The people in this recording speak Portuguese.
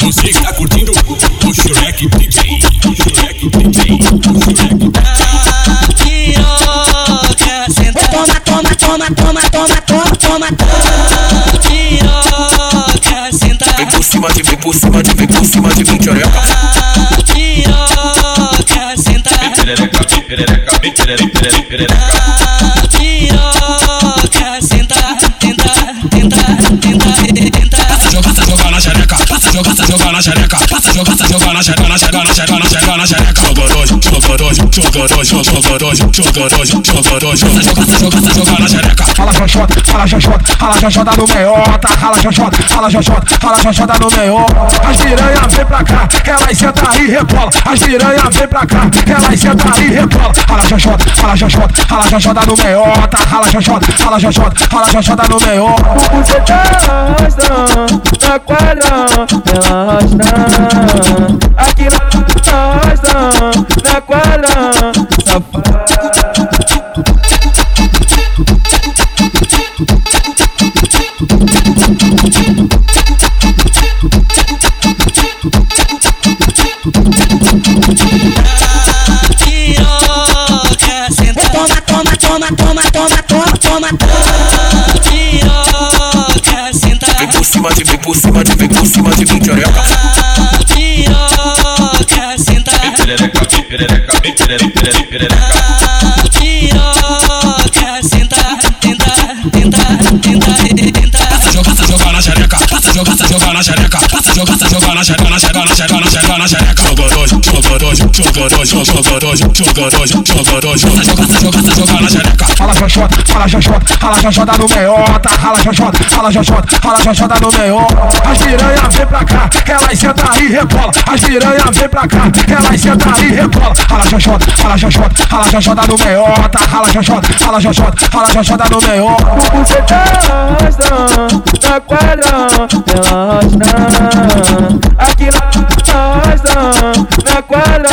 Você está curtindo o Shrek DJ, o Shrek DJ, o Shrek Piroca, senta. Toma, toma, toma, toma, toma, toma, toma. Piroca, senta. Vem por cima de, vem por cima de, vem por cima de mim, tchereca. Piroca, senta. Perereca, perereca, perereca, perereca. Piroca, xereca, passa, joga, joga na xereca, passa, joga, passa, joga na xereca, na xereca, na xereca, na xereca, na xereca. Joga dois, joga dois, joga dois, joga dois, joga dois, joga dois, passa, joga, passa, joga, passa, joga na xereca. Rala xoxota no meiota, rala xoxota, rala xoxota, rala xoxota no meiota. As piranha vem pra cá, elas senta e rebola. As piranha vem pra cá, elas senta e rebola. Rala xoxota, rala xoxota, rala xoxota no meiota, rala xoxota, rala xoxota, rala xoxota no meiota. Você tá arrastando na quadra, ela arrastando Aqui na arrastando na quadra, toma, toma, toma, toma, toma. Piroca, senta. Vem por cima de, vem por cima de, vem por cima de mim, tchereca. Piroca, senta. Perereca, perereca, perereca, perereca. Joga, joga na xereca, joga, joga na xereca, na xereca, na xereca, na xereca, na xereca. Joga dois, joga dois, joga dois, joga dois, joga dois, joga dois, joga, joga, passa, joga na xereca. Rala xoxota, rala xoxota, rala xoxota no meiota, rala xoxota, rala xoxota, rala xoxota no meiota. As piranha vem pra cá, elas senta e rebola. As piranha vem pra cá, elas senta e rebola. Rala xoxota, rala xoxota, rala xoxota no meiota, rala xoxota, rala xoxota, rala xoxota no meiota. Você tá arrastando na quadra, ela arrastando Aqui na arrastando na quadra,